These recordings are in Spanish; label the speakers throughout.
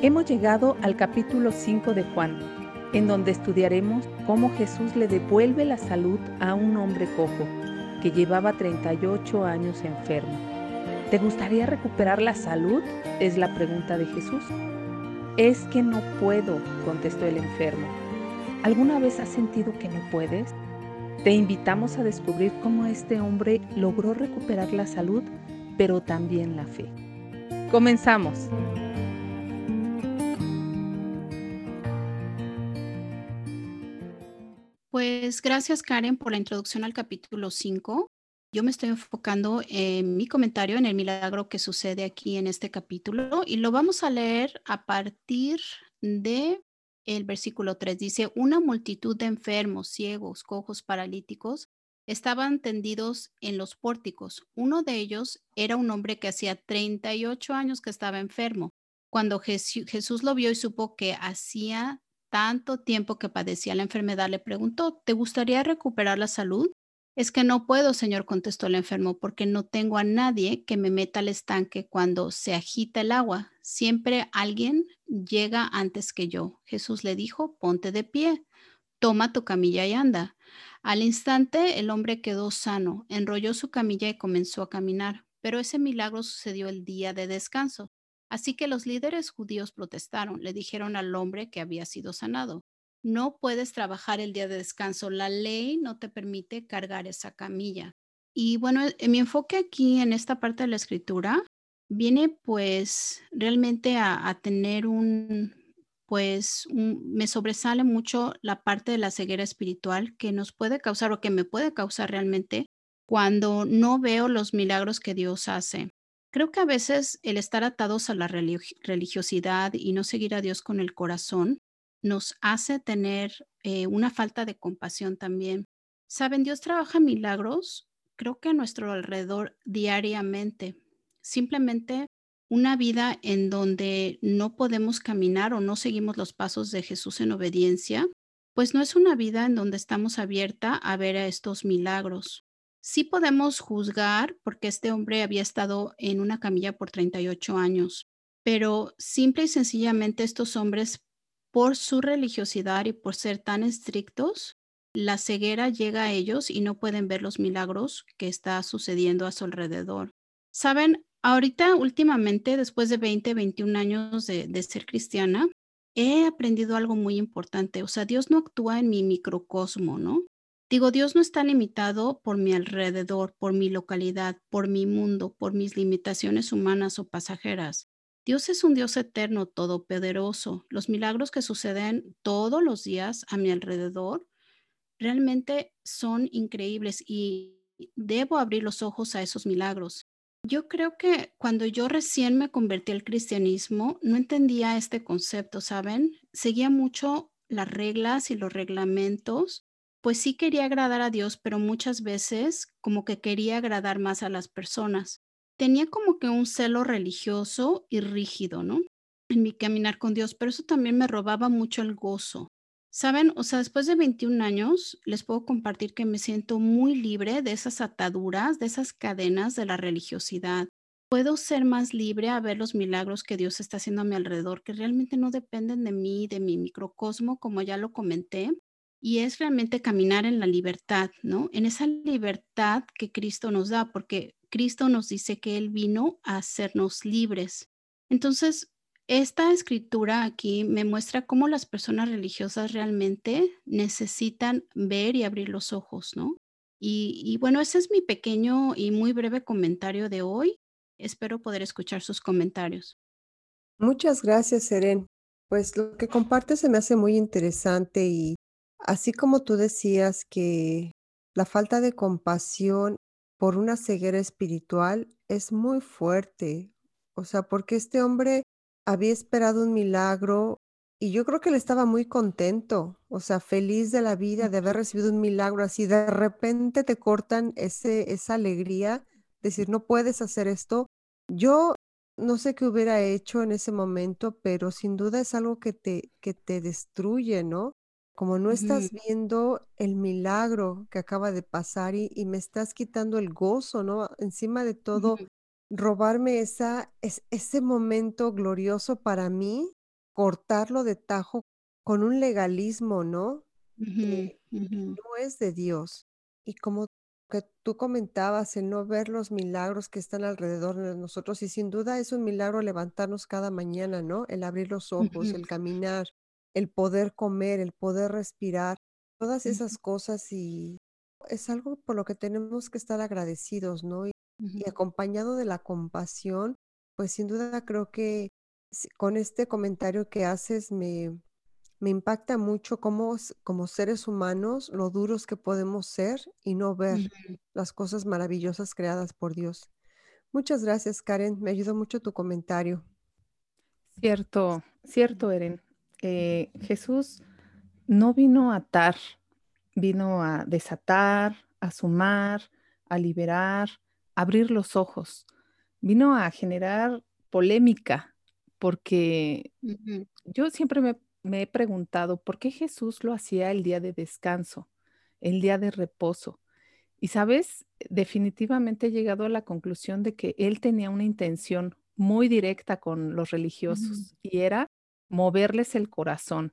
Speaker 1: Hemos llegado al capítulo 5 de Juan, en donde estudiaremos cómo Jesús le devuelve la salud a un hombre cojo que llevaba 38 años enfermo. ¿Te gustaría recuperar la salud? Es la pregunta de Jesús. Es que no puedo, contestó el enfermo. ¿Alguna vez has sentido que no puedes? Te invitamos a descubrir cómo este hombre logró recuperar la salud, pero también la fe. Comenzamos.
Speaker 2: Pues gracias Karen por la introducción al capítulo 5. Yo me estoy enfocando en mi comentario en el milagro que sucede aquí en este capítulo y lo vamos a leer a partir de el versículo 3. Dice, una multitud de enfermos, ciegos, cojos, paralíticos estaban tendidos en los pórticos. Uno de ellos era un hombre que hacía 38 años que estaba enfermo. Cuando Jesús lo vio y supo que hacía tanto tiempo que padecía la enfermedad, le preguntó, ¿te gustaría recuperar la salud? Es que no puedo, señor, contestó el enfermo, porque no tengo a nadie que me meta al estanque cuando se agita el agua. Siempre alguien llega antes que yo. Jesús le dijo, ponte de pie, toma tu camilla y anda. Al instante el hombre quedó sano, enrolló su camilla y comenzó a caminar. Pero ese milagro sucedió el día de descanso. Así que los líderes judíos protestaron, le dijeron al hombre que había sido sanado, no puedes trabajar el día de descanso, la ley no te permite cargar esa camilla. Y bueno, eh, mi enfoque aquí en esta parte de la escritura viene pues realmente a, tener un, pues me sobresale mucho la parte de la ceguera espiritual que nos puede causar o que me puede causar realmente cuando no veo los milagros que Dios hace. Creo que a veces el estar atados a la religiosidad y no seguir a Dios con el corazón nos hace tener eh, una falta de compasión también. Saben, Dios trabaja milagros, creo que a nuestro alrededor diariamente. Simplemente una vida en donde no podemos caminar o no seguimos los pasos de Jesús en obediencia, pues no es una vida en donde estamos abierta a ver a estos milagros. Sí podemos juzgar porque este hombre había estado en una camilla por 38 años, pero simple y sencillamente estos hombres, por su religiosidad y por ser tan estrictos, la ceguera llega a ellos y no pueden ver los milagros que está sucediendo a su alrededor. Saben, ahorita últimamente, después de 20, 21 años de, ser cristiana, he aprendido algo muy importante. O sea, Dios no actúa en mi microcosmo, ¿no? Digo, Dios no está limitado por mi alrededor, por mi localidad, por mi mundo, por mis limitaciones humanas o pasajeras. Dios es un Dios eterno, todopoderoso. Los milagros que suceden todos los días a mi alrededor realmente son increíbles y debo abrir los ojos a esos milagros. Yo creo que cuando yo recién me convertí al cristianismo, no entendía este concepto, ¿saben? Seguía mucho las reglas y los reglamentos pues sí quería agradar a Dios, pero muchas veces como que quería agradar más a las personas. Tenía como que un celo religioso y rígido, ¿no? En mi caminar con Dios, pero eso también me robaba mucho el gozo. Saben, o sea, después de 21 años, les puedo compartir que me siento muy libre de esas ataduras, de esas cadenas de la religiosidad. Puedo ser más libre a ver los milagros que Dios está haciendo a mi alrededor, que realmente no dependen de mí, de mi microcosmo, como ya lo comenté, y es realmente caminar en la libertad, ¿no? En esa libertad que Cristo nos da, porque Cristo nos dice que Él vino a hacernos libres. Entonces, esta escritura aquí me muestra cómo las personas religiosas realmente necesitan ver y abrir los ojos, ¿no? Y, y bueno, ese es mi pequeño y muy breve comentario de hoy. Espero poder escuchar sus comentarios.
Speaker 3: Muchas gracias, Seren. Pues lo que compartes se me hace muy interesante y Así como tú decías que la falta de compasión por una ceguera espiritual es muy fuerte, o sea, porque este hombre había esperado un milagro y yo creo que él estaba muy contento, o sea, feliz de la vida, de haber recibido un milagro así. De repente te cortan ese, esa alegría, decir, no puedes hacer esto. Yo no sé qué hubiera hecho en ese momento, pero sin duda es algo que te, que te destruye, ¿no? Como no estás viendo el milagro que acaba de pasar y, me estás quitando el gozo, ¿no? Encima de todo, robarme esa, ese momento glorioso para mí, cortarlo de tajo con un legalismo, ¿no?
Speaker 2: Ujú.
Speaker 3: no es de Dios. Y como que tú comentabas, el no ver los milagros que están alrededor de nosotros, y sin duda es un milagro levantarnos cada mañana, ¿no? El abrir los ojos, el caminar, el poder comer, el poder respirar, todas esas cosas, y es algo por lo que tenemos que estar agradecidos, ¿no? Y acompañado de la compasión, pues, sin duda creo que con este comentario que haces me me impacta mucho cómo como seres humanos, lo duros que podemos ser y no ver las cosas maravillosas creadas por Dios. Muchas gracias, Karen, me ayudó mucho tu comentario.
Speaker 1: Cierto, cierto, Eren. Eh, Jesús no vino a atar, vino a desatar, a sumar, a liberar, a abrir los ojos. Vino a generar polémica, porque yo siempre me me he preguntado, ¿por qué Jesús lo hacía el día de descanso, el día de reposo? Y, ¿sabes? Definitivamente he llegado a la conclusión de que él tenía una intención muy directa con los religiosos, y era moverles el corazón,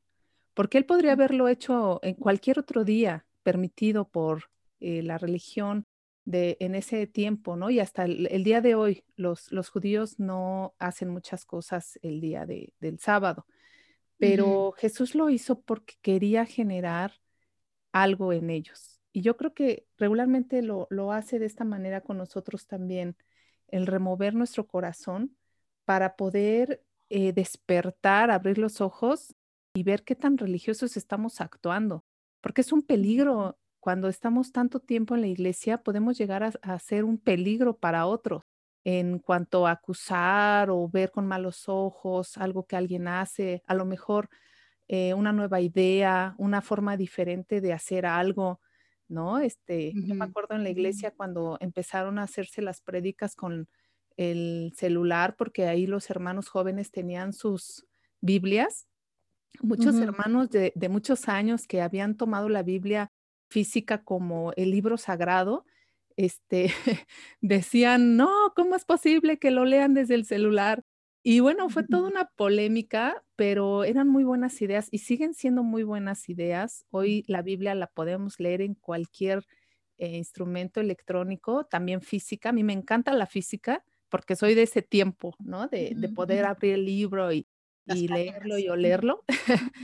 Speaker 1: porque él podría haberlo hecho en cualquier otro día permitido por, eh, la religión de en ese tiempo, ¿no? Y hasta el el día de hoy, los los judíos no hacen muchas cosas el día de del sábado. Pero Jesús lo hizo porque quería generar algo en ellos. Y yo creo que regularmente lo lo hace de esta manera con nosotros también, el remover nuestro corazón para poder, eh, despertar, abrir los ojos y ver qué tan religiosos estamos actuando, porque es un peligro. Cuando estamos tanto tiempo en la iglesia, podemos llegar a a ser un peligro para otros, en cuanto a acusar o ver con malos ojos algo que alguien hace, a lo mejor, eh, una nueva idea, una forma diferente de hacer algo, ¿no? Este, yo me acuerdo en la iglesia cuando empezaron a hacerse las prédicas con el celular, porque ahí los hermanos jóvenes tenían sus Biblias. Muchos hermanos de de muchos años que habían tomado la Biblia física como el libro sagrado, este, decían: "No, ¿cómo es posible que lo lean desde el celular?". Y bueno, fue toda una polémica, pero eran muy buenas ideas y siguen siendo muy buenas ideas. Hoy la Biblia la podemos leer en cualquier, eh, instrumento electrónico, también física. A mí me encanta la física, porque soy de ese tiempo, ¿no? De de poder abrir el libro y y leerlo y olerlo.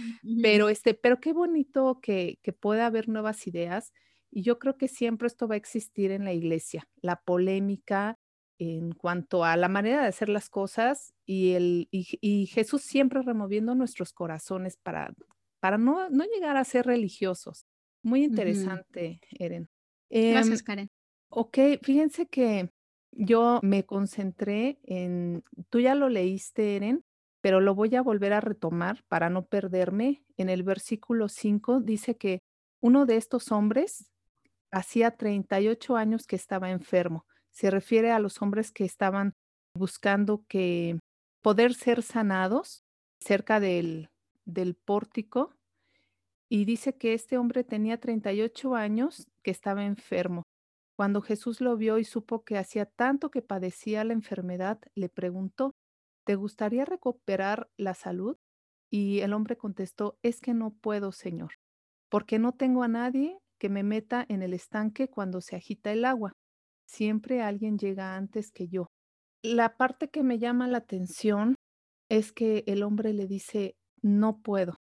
Speaker 1: Pero, este, pero qué bonito que que pueda haber nuevas ideas, y yo creo que siempre esto va a existir en la iglesia, la polémica en cuanto a la manera de hacer las cosas y el y y Jesús siempre removiendo nuestros corazones para para no no llegar a ser religiosos. Muy interesante, Eren. Em,
Speaker 2: Gracias, Karen.
Speaker 1: okey, fíjense que yo me concentré en tú ya lo leíste, Eren, pero lo voy a volver a retomar para no perderme. En el versículo 5 dice que uno de estos hombres hacía 38 años que estaba enfermo. Se refiere a los hombres que estaban buscando que poder ser sanados cerca del del pórtico, y dice que este hombre tenía 38 años que estaba enfermo. Cuando Jesús lo vio y supo que hacía tanto que padecía la enfermedad, le preguntó: "¿Te gustaría recuperar la salud?". Y el hombre contestó: "Es que no puedo, Señor, porque no tengo a nadie que me meta en el estanque cuando se agita el agua. Siempre alguien llega antes que yo". La parte que me llama la atención es que el hombre le dice: "No puedo".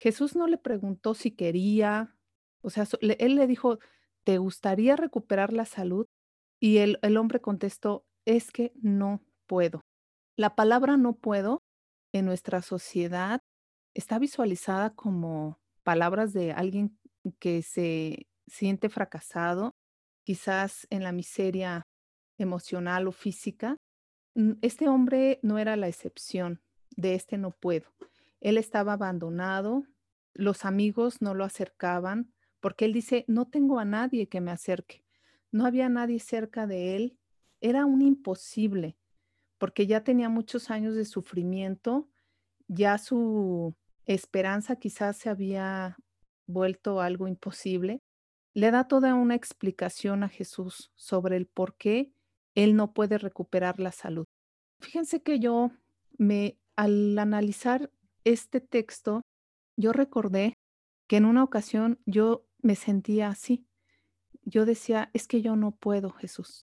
Speaker 1: Jesús no le preguntó si quería, o sea, él le dijo: "¿Te gustaría recuperar la salud?". Y el el hombre contestó: "Es que no puedo". La palabra no puedo en nuestra sociedad está visualizada como palabras de alguien que se siente fracasado, quizás en la miseria emocional o física. Este hombre no era la excepción de este no puedo. Él estaba abandonado, los amigos no lo acercaban, porque él dice: "No tengo a nadie que me acerque". No había nadie cerca de él, era un imposible, porque ya tenía muchos años de sufrimiento, ya su esperanza quizás se había vuelto algo imposible. Le da toda una explicación a Jesús sobre el por qué él no puede recuperar la salud. Fíjense que yo me al analizar este texto, yo recordé que en una ocasión yo me sentía así. Yo decía, es que yo no puedo, Jesús.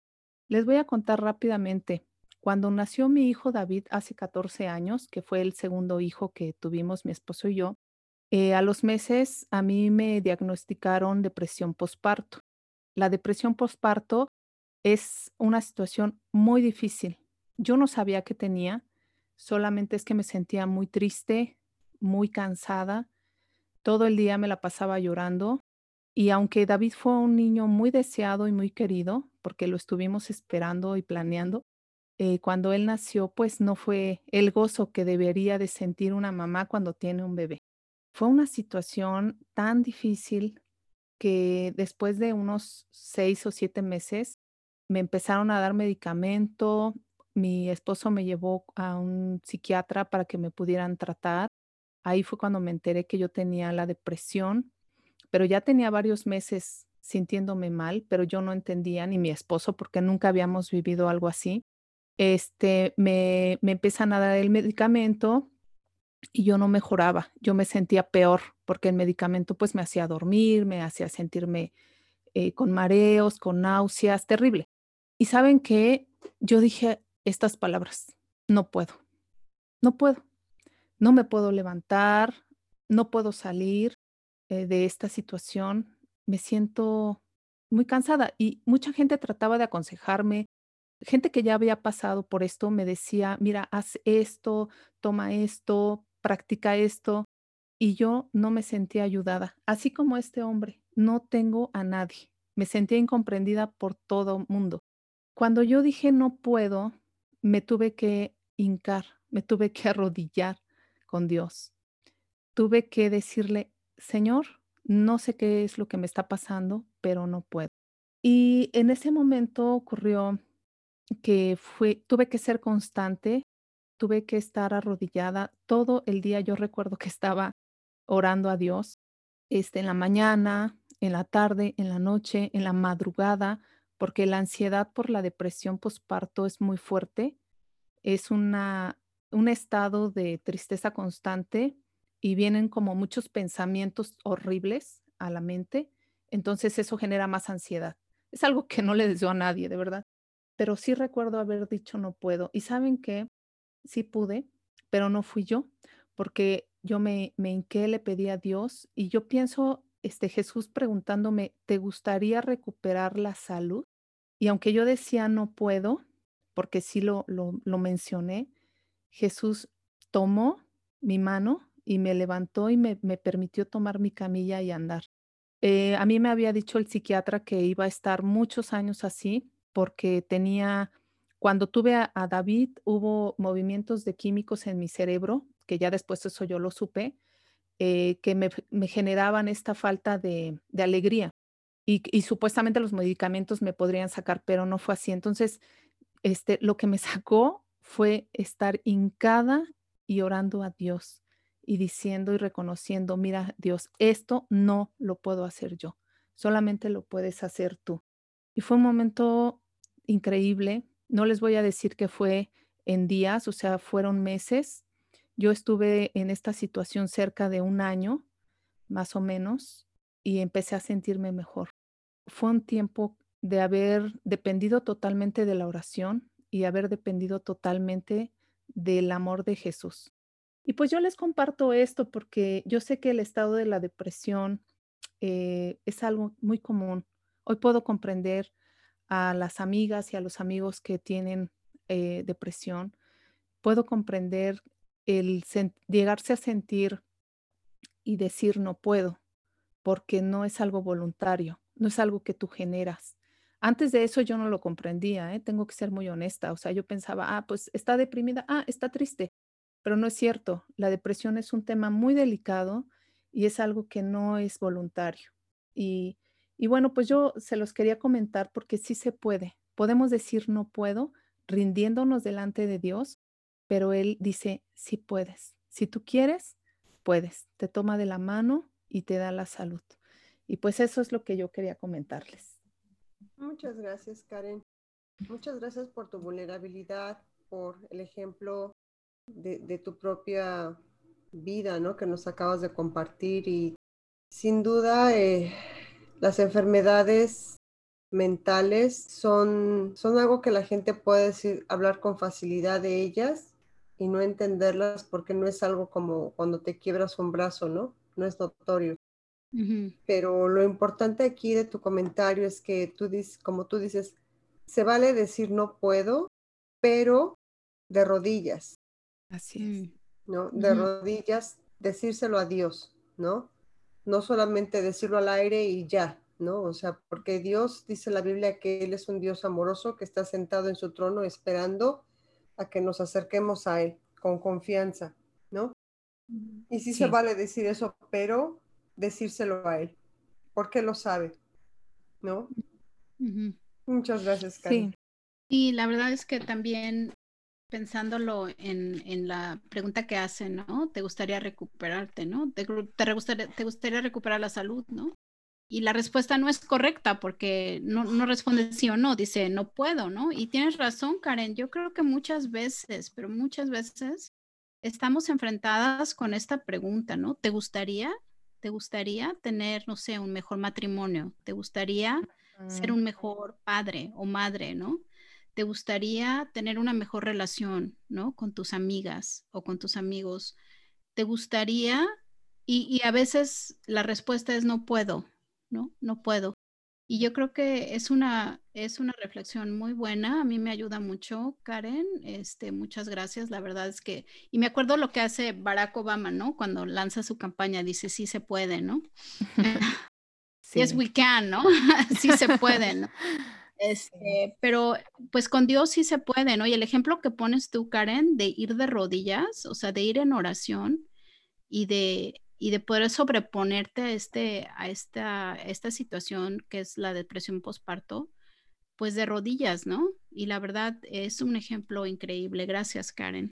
Speaker 1: Les voy a contar rápidamente. Cuando nació mi hijo David hace 14 años, que fue el segundo hijo que tuvimos mi esposo y yo, eh, a los meses a mí me diagnosticaron depresión posparto. La depresión posparto es una situación muy difícil. Yo no sabía que tenía, solamente es que me sentía muy triste, muy cansada. Todo el día me la pasaba llorando. Y aunque David fue un niño muy deseado y muy querido, porque lo estuvimos esperando y planeando, eh, cuando él nació, pues no fue el gozo que debería de sentir una mamá cuando tiene un bebé. Fue una situación tan difícil que después de unos seis o siete meses me empezaron a dar medicamento, mi esposo me llevó a un psiquiatra para que me pudieran tratar. Ahí fue cuando me enteré que yo tenía la depresión, pero ya tenía varios meses sintiéndome mal, pero yo no entendía, ni mi esposo, porque nunca habíamos vivido algo así. Este, me, me empiezan a dar el medicamento y yo no mejoraba, yo me sentía peor porque el medicamento pues me hacía dormir, me hacía sentirme eh, con mareos, con náuseas, terrible. Y saben que yo dije estas palabras, no puedo, no puedo, no me puedo levantar, no puedo salir eh, de esta situación, me siento muy cansada y mucha gente trataba de aconsejarme, gente que ya había pasado por esto me decía, mira, haz esto, toma esto, practica esto y yo no me sentía ayudada, así como este hombre, no tengo a nadie, me sentía incomprendida por todo mundo. Cuando yo dije no puedo, me tuve que hincar, me tuve que arrodillar con Dios. Tuve que decirle, Señor, no sé qué es lo que me está pasando, pero no puedo. Y en ese momento ocurrió que tuve que ser constante, tuve que estar arrodillada todo el día. Yo recuerdo que estaba orando a Dios, este, en la mañana, en la tarde, en la noche, en la madrugada, porque la ansiedad por la depresión posparto es muy fuerte. Es un estado de tristeza constante y vienen como muchos pensamientos horribles a la mente. Entonces eso genera más ansiedad. Es algo que no le deseo a nadie, de verdad. Pero sí recuerdo haber dicho no puedo. Y saben qué, sí pude, pero no fui yo, porque yo me, me hinqué, le pedí a Dios y yo pienso, este Jesús preguntándome, ¿te gustaría recuperar la salud? Y aunque yo decía no puedo, porque sí lo, lo, lo mencioné, Jesús tomó mi mano y me levantó y me, me permitió tomar mi camilla y andar. Eh, a mí me había dicho el psiquiatra que iba a estar muchos años así porque tenía cuando tuve a, David, hubo movimientos de químicos en mi cerebro, que ya después eso yo lo supe, eh, que me, generaban esta falta de, alegría. Y, supuestamente los medicamentos me podrían sacar, pero no fue así. Entonces, este, lo que me sacó fue estar hincada y orando a Dios y diciendo y reconociendo, mira Dios, esto no lo puedo hacer yo, solamente lo puedes hacer tú. Y fue un momento increíble, no les voy a decir que fue en días, o sea, fueron meses. Yo estuve en esta situación cerca de un año, más o menos, y empecé a sentirme mejor. Fue un tiempo de haber dependido totalmente de la oración y haber dependido totalmente del amor de Jesús. Y pues yo les comparto esto porque yo sé que el estado de la depresión eh, es algo muy común. Hoy puedo comprender a las amigas y a los amigos que tienen eh, depresión, puedo comprender el llegarse a sentir y decir no puedo, porque no es algo voluntario, no es algo que tú generas. Antes de eso yo no lo comprendía, ¿eh? tengo que ser muy honesta. O sea, yo pensaba, ah, pues está deprimida, ah, está triste, pero no es cierto. La depresión es un tema muy delicado y es algo que no es voluntario. Y y bueno, pues yo se los quería comentar porque sí se puede. Podemos decir no puedo rindiéndonos delante de Dios, pero Él dice, sí puedes. Si tú quieres, puedes. Te toma de la mano y te da la salud. Y pues eso es lo que yo quería comentarles.
Speaker 3: Muchas gracias, Karen. Muchas gracias por tu vulnerabilidad, por el ejemplo de, tu propia vida, ¿no? Que nos acabas de compartir y sin duda eh, las enfermedades mentales son, son algo que la gente puede decir, hablar con facilidad de ellas y no entenderlas porque no es algo como cuando te quiebras un brazo, ¿no? No es notorio. Pero lo importante aquí de tu comentario es que tú dices, como tú dices, se vale decir no puedo, pero de rodillas.
Speaker 1: Así es.
Speaker 3: ¿No? De rodillas, decírselo a Dios, ¿no? No solamente decirlo al aire y ya, ¿no? O sea, porque Dios dice en la Biblia que Él es un Dios amoroso que está sentado en su trono esperando a que nos acerquemos a Él con confianza, ¿no? Y sí, se vale decir eso, pero decírselo a Él, porque lo sabe, ¿no? Muchas gracias, Karen.
Speaker 2: Y la verdad es que también pensándolo en, en, la pregunta que hace, ¿no? ¿Te gustaría recuperarte, ¿no? ¿Te, te, gustaría, ¿Te gustaría recuperar la salud, ¿no? Y la respuesta no es correcta porque no, no responde sí o no, dice no puedo, ¿no? Y tienes razón, Karen, yo creo que muchas veces, pero muchas veces estamos enfrentadas con esta pregunta, ¿no? ¿Te gustaría? ¿Te gustaría tener, no sé, un mejor matrimonio? ¿Te gustaría ser un mejor padre o madre, ¿no? ¿Te gustaría tener una mejor relación, ¿no? Con tus amigas o con tus amigos. ¿Te gustaría? Y, y a veces la respuesta es no puedo, ¿no? No puedo. Y yo creo que es una, es una reflexión muy buena. A mí me ayuda mucho, Karen. Este, muchas gracias. La verdad es que, y me acuerdo lo que hace Barack Obama, ¿no? Cuando lanza su campaña, dice, sí se puede, ¿no? sí. Yes, we can, ¿no? sí se puede, ¿no? Este, pero pues con Dios sí se puede, ¿no? Y el ejemplo que pones tú, Karen, de ir de rodillas, o sea, de ir en oración y de, y de poder sobreponerte a, este, a esta, esta situación que es la depresión postparto, pues de rodillas, ¿no? Y la verdad es un ejemplo increíble. Gracias, Karen.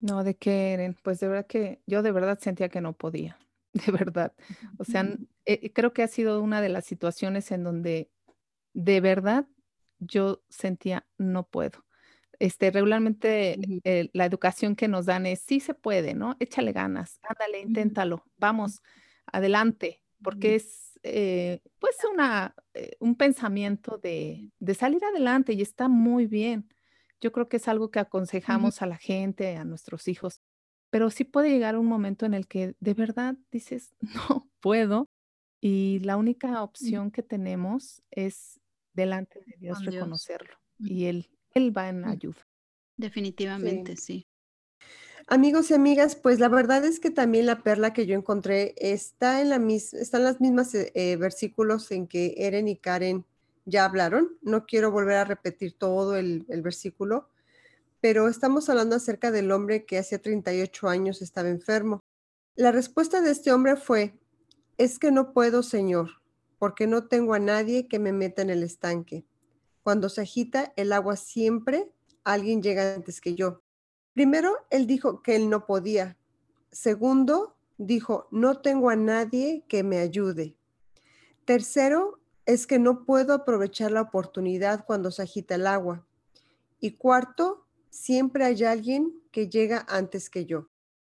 Speaker 1: No, ¿de qué, Eren? Pues de verdad que yo de verdad sentía que no podía, de verdad. O sea, eh, creo que ha sido una de las situaciones en donde de verdad yo sentía no puedo. Este, regularmente eh, la educación que nos dan es sí se puede, ¿no? Échale ganas, ándale, inténtalo, vamos, adelante, porque es eh, pues una, eh, un pensamiento de, de, salir adelante y está muy bien. Yo creo que es algo que aconsejamos a la gente, a nuestros hijos, pero sí puede llegar un momento en el que de verdad dices, no puedo, y la única opción que tenemos es delante de Dios reconocerlo. Y Él, Él va en ayuda.
Speaker 2: Definitivamente, sí.
Speaker 3: Amigos y amigas, pues la verdad es que también la perla que yo encontré está en la misma, están las mismas eh, eh, versículos en que Eren y Karen ya hablaron. No quiero volver a repetir todo el, el versículo, pero estamos hablando acerca del hombre que hace 38 años estaba enfermo. La respuesta de este hombre fue, es que no puedo, Señor, porque no tengo a nadie que me meta en el estanque. Cuando se agita el agua siempre, alguien llega antes que yo. Primero, él dijo que él no podía. Segundo, dijo, no tengo a nadie que me ayude. Tercero, es que no puedo aprovechar la oportunidad cuando se agita el agua. Y cuarto, siempre hay alguien que llega antes que yo.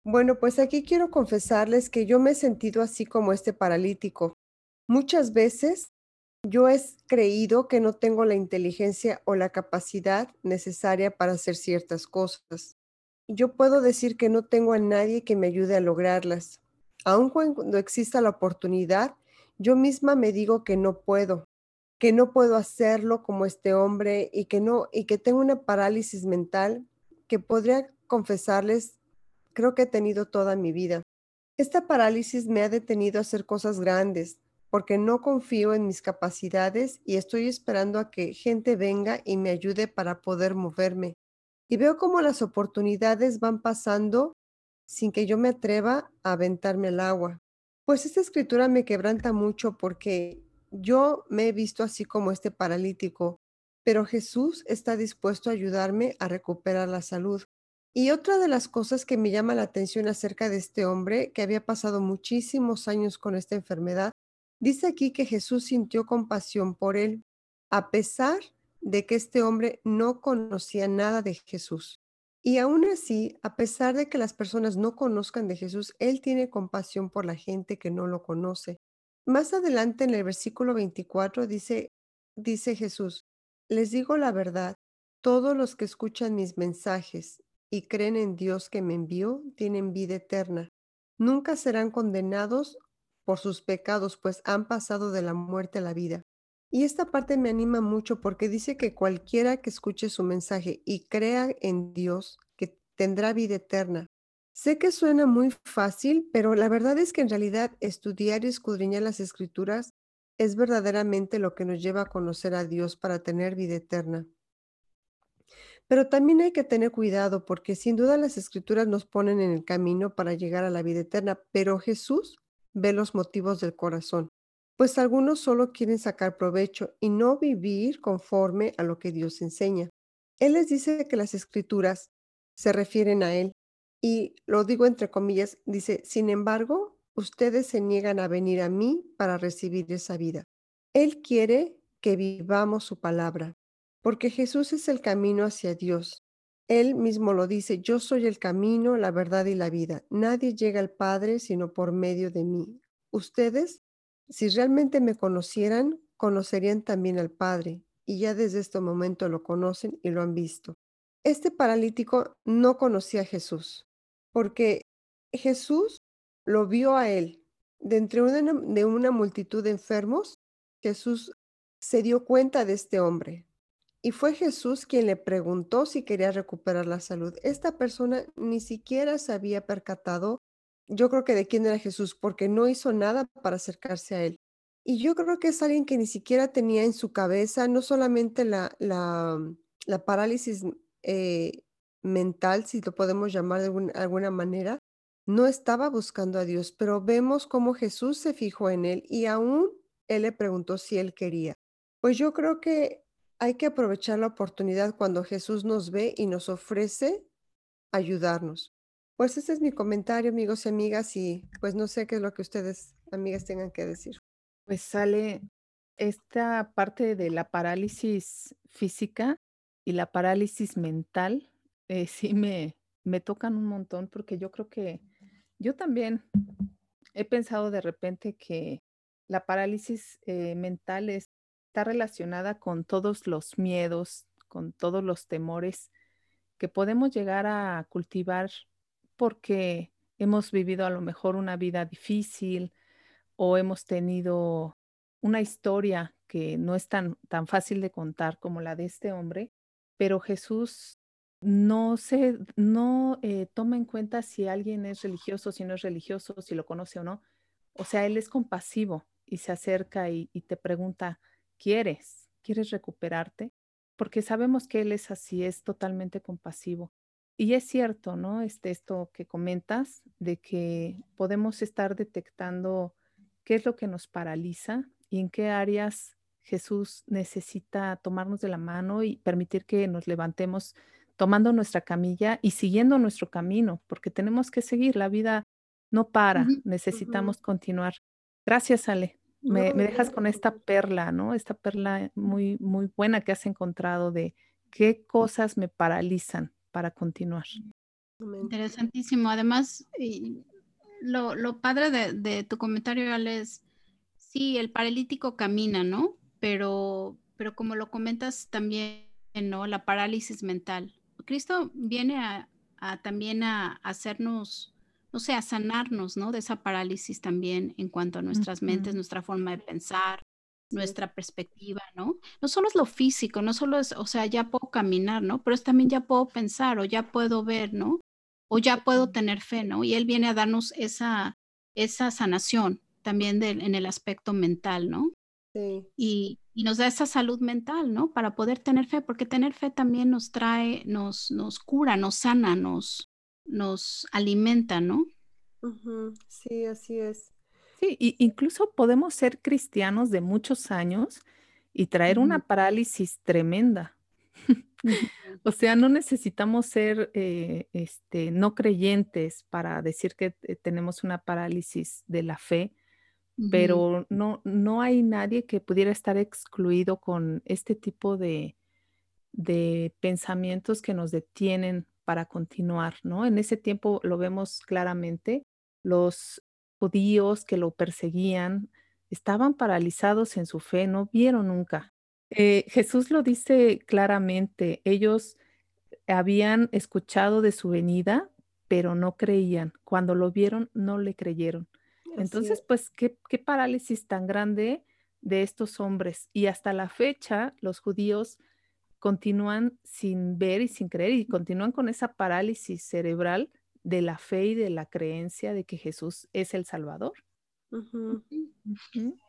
Speaker 3: Bueno, pues aquí quiero confesarles que yo me he sentido así como este paralítico. Muchas veces yo he creído que no tengo la inteligencia o la capacidad necesaria para hacer ciertas cosas. Yo puedo decir que no tengo a nadie que me ayude a lograrlas. Aun cuando exista la oportunidad, yo misma me digo que no puedo, que no puedo hacerlo como este hombre y que no y que tengo una parálisis mental que podría confesarles creo que he tenido toda mi vida. Esta parálisis me ha detenido a hacer cosas grandes, porque no confío en mis capacidades y estoy esperando a que gente venga y me ayude para poder moverme. Y veo cómo las oportunidades van pasando sin que yo me atreva a aventarme al agua. Pues esta escritura me quebranta mucho porque yo me he visto así como este paralítico, pero Jesús está dispuesto a ayudarme a recuperar la salud. Y otra de las cosas que me llama la atención acerca de este hombre, que había pasado muchísimos años con esta enfermedad, Dice aquí que Jesús sintió compasión por él, a pesar de que este hombre no conocía nada de Jesús. Y aún así, a pesar de que las personas no conozcan de Jesús, Él tiene compasión por la gente que no lo conoce. Más adelante en el versículo 24 dice, dice Jesús, les digo la verdad, todos los que escuchan mis mensajes y creen en Dios que me envió, tienen vida eterna. Nunca serán condenados por sus pecados, pues han pasado de la muerte a la vida. Y esta parte me anima mucho porque dice que cualquiera que escuche su mensaje y crea en Dios, que tendrá vida eterna. Sé que suena muy fácil, pero la verdad es que en realidad estudiar y escudriñar las escrituras es verdaderamente lo que nos lleva a conocer a Dios para tener vida eterna. Pero también hay que tener cuidado porque sin duda las escrituras nos ponen en el camino para llegar a la vida eterna, pero Jesús ve los motivos del corazón, pues algunos solo quieren sacar provecho y no vivir conforme a lo que Dios enseña. Él les dice que las escrituras se refieren a Él y lo digo entre comillas, dice, sin embargo, ustedes se niegan a venir a mí para recibir esa vida. Él quiere que vivamos su palabra, porque Jesús es el camino hacia Dios. Él mismo lo dice, yo soy el camino, la verdad y la vida. Nadie llega al Padre sino por medio de mí. Ustedes, si realmente me conocieran, conocerían también al Padre, y ya desde este momento lo conocen y lo han visto. Este paralítico no conocía a Jesús, porque Jesús lo vio a él. De entre una, de una multitud de enfermos, Jesús se dio cuenta de este hombre, y fue Jesús quien le preguntó si quería recuperar la salud. Esta persona ni siquiera se había percatado, yo creo que de quién era Jesús, porque no hizo nada para acercarse a él. Y yo creo que es alguien que ni siquiera tenía en su cabeza no solamente la, la, la parálisis eh, mental, si lo podemos llamar de alguna manera, no estaba buscando a Dios, pero vemos cómo Jesús se fijó en él y aún él le preguntó si él quería. Pues yo creo que hay que aprovechar la oportunidad cuando Jesús nos ve y nos ofrece ayudarnos. Pues ese es mi comentario, amigos y amigas, y pues no sé qué es lo que ustedes, amigas, tengan que decir.
Speaker 1: Pues sale esta parte de la parálisis física y la parálisis mental, eh, sí me, me tocan un montón porque yo creo que yo también he pensado de repente que la parálisis eh, mental es está relacionada con todos los miedos, con todos los temores que podemos llegar a cultivar porque hemos vivido a lo mejor una vida difícil o hemos tenido una historia que no es tan, tan fácil de contar como la de este hombre, pero Jesús no se no eh, toma en cuenta si alguien es religioso, si no es religioso, si lo conoce o no. O sea, él es compasivo y se acerca y te pregunta, quieres, quieres recuperarte, porque sabemos que Él es así, es totalmente compasivo. Y es cierto, ¿no? Este, esto que comentas de que podemos estar detectando qué es lo que nos paraliza y en qué áreas Jesús necesita tomarnos de la mano y permitir que nos levantemos tomando nuestra camilla y siguiendo nuestro camino, porque tenemos que seguir, la vida no para, necesitamos continuar. Gracias, Ale. Me, dejas con esta perla, ¿no? Esta perla muy, muy buena que has encontrado de qué cosas me paralizan para continuar.
Speaker 2: Interesantísimo. Además, lo, lo, padre de, de, tu comentario, es, sí, el paralítico camina, ¿no? Pero, pero como lo comentas también, ¿no? La parálisis mental. Cristo viene a, a también a hacernos o sea, sanarnos, ¿no? De esa parálisis también en cuanto a nuestras mentes, nuestra forma de pensar, nuestra perspectiva, ¿no? No solo es lo físico, no solo es, o sea, ya puedo caminar, ¿no? Pero es también ya puedo pensar o ya puedo ver, ¿no? O ya puedo tener fe, ¿no? Y Él viene a darnos esa, esa sanación también en el aspecto mental, ¿no? Sí. Y, y, nos da esa salud mental, ¿no? Para poder tener fe, porque tener fe también nos trae, nos, nos cura, nos sana, nos, nos alimenta, ¿no?
Speaker 3: Sí, así es.
Speaker 1: Sí, y incluso podemos ser cristianos de muchos años y traer una parálisis tremenda. o sea, no necesitamos ser eh, este, no creyentes para decir que eh, tenemos una parálisis de la fe, pero no, no hay nadie que pudiera estar excluido con este tipo de, de pensamientos que nos detienen para continuar, ¿no? En ese tiempo lo vemos claramente, los judíos que lo perseguían estaban paralizados en su fe, no vieron nunca. Eh, Jesús lo dice claramente, ellos habían escuchado de su venida, pero no creían. Cuando lo vieron, no le creyeron. Entonces, pues, ¿qué, qué parálisis tan grande de estos hombres. Y hasta la fecha, los judíos continúan sin ver y sin creer y continúan con esa parálisis cerebral de la fe y de la creencia de que Jesús es el Salvador.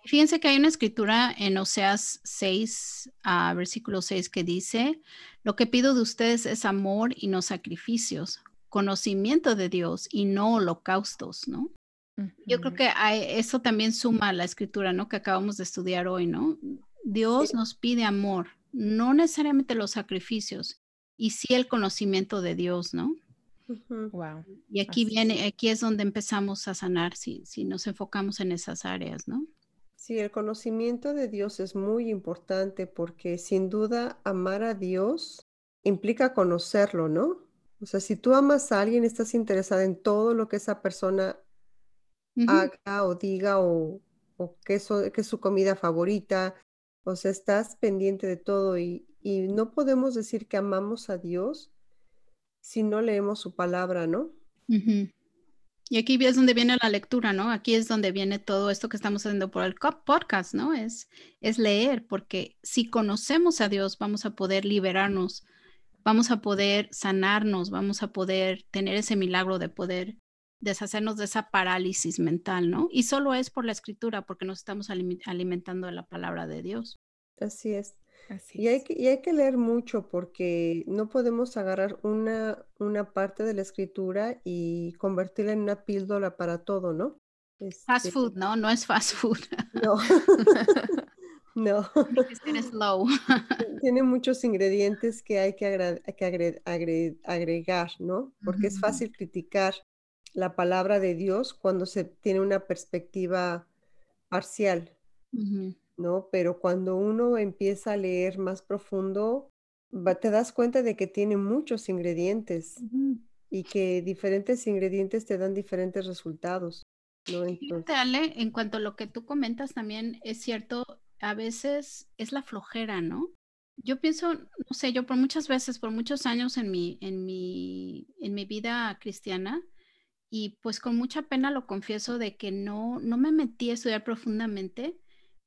Speaker 2: Fíjense que hay una escritura en Oseas 6, a versículo 6, que dice, lo que pido de ustedes es amor y no sacrificios, conocimiento de Dios y no holocaustos, ¿no? Yo creo que eso también suma a la escritura, ¿no? Que acabamos de estudiar hoy, ¿no? Dios nos pide amor, no necesariamente los sacrificios, y sí el conocimiento de Dios, ¿no?
Speaker 1: Wow.
Speaker 2: Y aquí viene, aquí es donde empezamos a sanar, si, si nos enfocamos en esas áreas, ¿no?
Speaker 3: Sí, el conocimiento de Dios es muy importante porque sin duda amar a Dios implica conocerlo, ¿no? O sea, si tú amas a alguien, estás interesada en todo lo que esa persona haga o diga o, o qué, es su comida favorita. O sea, estás pendiente de todo y, no podemos decir que amamos a Dios si no leemos su palabra, ¿no?
Speaker 2: Y aquí es donde viene la lectura, ¿no? Aquí es donde viene todo esto que estamos haciendo por el podcast, ¿no? Es, es leer, porque si conocemos a Dios, vamos a poder liberarnos, vamos a poder sanarnos, vamos a poder tener ese milagro de poder deshacernos de esa parálisis mental, ¿no? Y solo es por la escritura, porque nos estamos alimentando de la palabra de Dios.
Speaker 3: Así es. y, hay que, y hay que leer mucho porque no podemos agarrar una, una parte de la escritura y convertirla en una píldora para todo, ¿no?
Speaker 2: fast este food, ¿no? No es fast food.
Speaker 3: No. no. Tiene muchos ingredientes que hay que, que agregar, ¿no? Porque es fácil criticar la palabra de Dios cuando se tiene una perspectiva parcial, ¿no? Pero cuando uno empieza a leer más profundo, te das cuenta de que tiene muchos ingredientes y que diferentes ingredientes te dan diferentes resultados. ¿no?
Speaker 2: Ale, en cuanto a lo que tú comentas también es cierto, a veces es la flojera, ¿no? Yo pienso, no sé, yo por muchas veces, por muchos años en mi, en mi, en mi vida cristiana, y pues con mucha pena lo confieso de que no, no me metí a estudiar profundamente,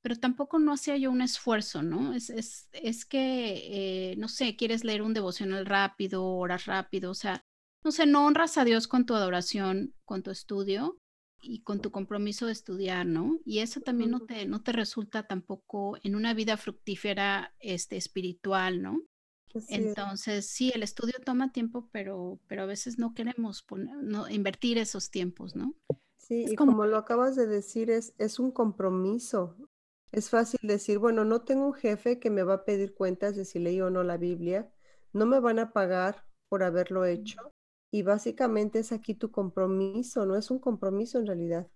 Speaker 2: pero tampoco no hacía yo un esfuerzo, ¿no? Es, es, es que, eh, no sé, quieres leer un devocional rápido, horas rápido, o sea, no sé, no honras a Dios con tu adoración, con tu estudio y con tu compromiso de estudiar, ¿no? Y eso también no te, no te resulta tampoco en una vida fructífera este, espiritual, ¿no? Entonces, sí, el estudio toma tiempo, pero, pero a veces no queremos poner, no, invertir esos tiempos, ¿no?
Speaker 3: Sí, y como... lo acabas de decir, es, es un compromiso. Es fácil decir, bueno, no tengo un jefe que me va a pedir cuentas de si leí o no la Biblia, no me van a pagar por haberlo hecho. Y básicamente es aquí tu compromiso, no es un compromiso en realidad.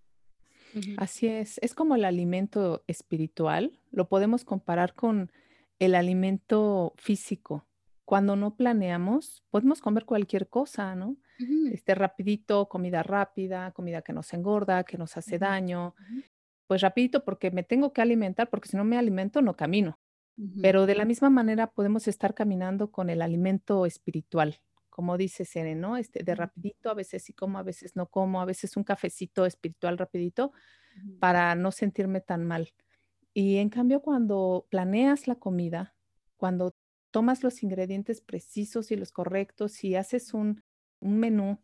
Speaker 1: Así es, es como el alimento espiritual, lo podemos comparar con el alimento físico. Cuando no planeamos, podemos comer cualquier cosa, ¿no? Este rapidito, comida rápida, comida que nos engorda, que nos hace daño. Pues rapidito porque me tengo que alimentar, porque si no me alimento no camino. Pero de la misma manera podemos estar caminando con el alimento espiritual, como dice Seren, ¿no? Este, de rapidito, a veces sí como, a veces no como, a veces un cafecito espiritual rapidito para no sentirme tan mal. Y en cambio, cuando planeas la comida, cuando tomas los ingredientes precisos y los correctos y haces un, menú,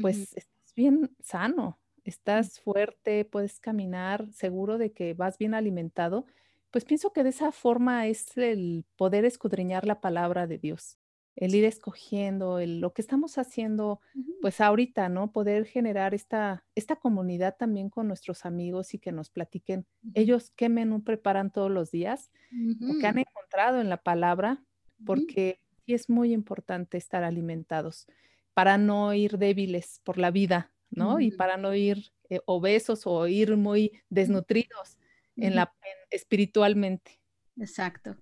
Speaker 1: pues estás bien sano, estás fuerte, puedes caminar seguro de que vas bien alimentado. Pues pienso que de esa forma es el poder escudriñar la palabra de Dios el ir escogiendo, el, lo que estamos haciendo, pues ahorita, ¿no? Poder generar esta, esta comunidad también con nuestros amigos y que nos platiquen ellos qué menú preparan todos los días o qué han encontrado en la palabra, porque sí es muy importante estar alimentados para no ir débiles por la vida, ¿no? Y para no ir eh, obesos o ir muy desnutridos en la, espiritualmente.
Speaker 2: Exacto.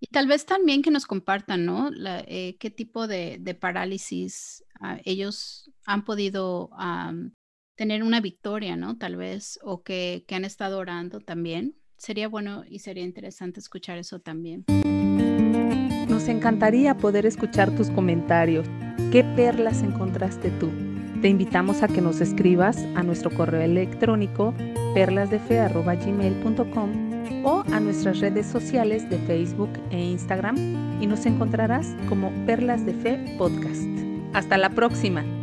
Speaker 2: Y tal vez también que nos compartan, ¿no? Eh, ¿Qué tipo de, parálisis ah, ellos han podido tener una victoria, ¿no? Tal vez, o que, que han estado orando también. Sería bueno y sería interesante escuchar eso también.
Speaker 1: Nos encantaría poder escuchar tus comentarios. ¿Qué perlas encontraste tú? Te invitamos a que nos escribas a nuestro correo electrónico perlasdefe.gmail.com o a nuestras redes sociales de Facebook e Instagram y nos encontrarás como Perlas de Fe Podcast. Hasta la próxima.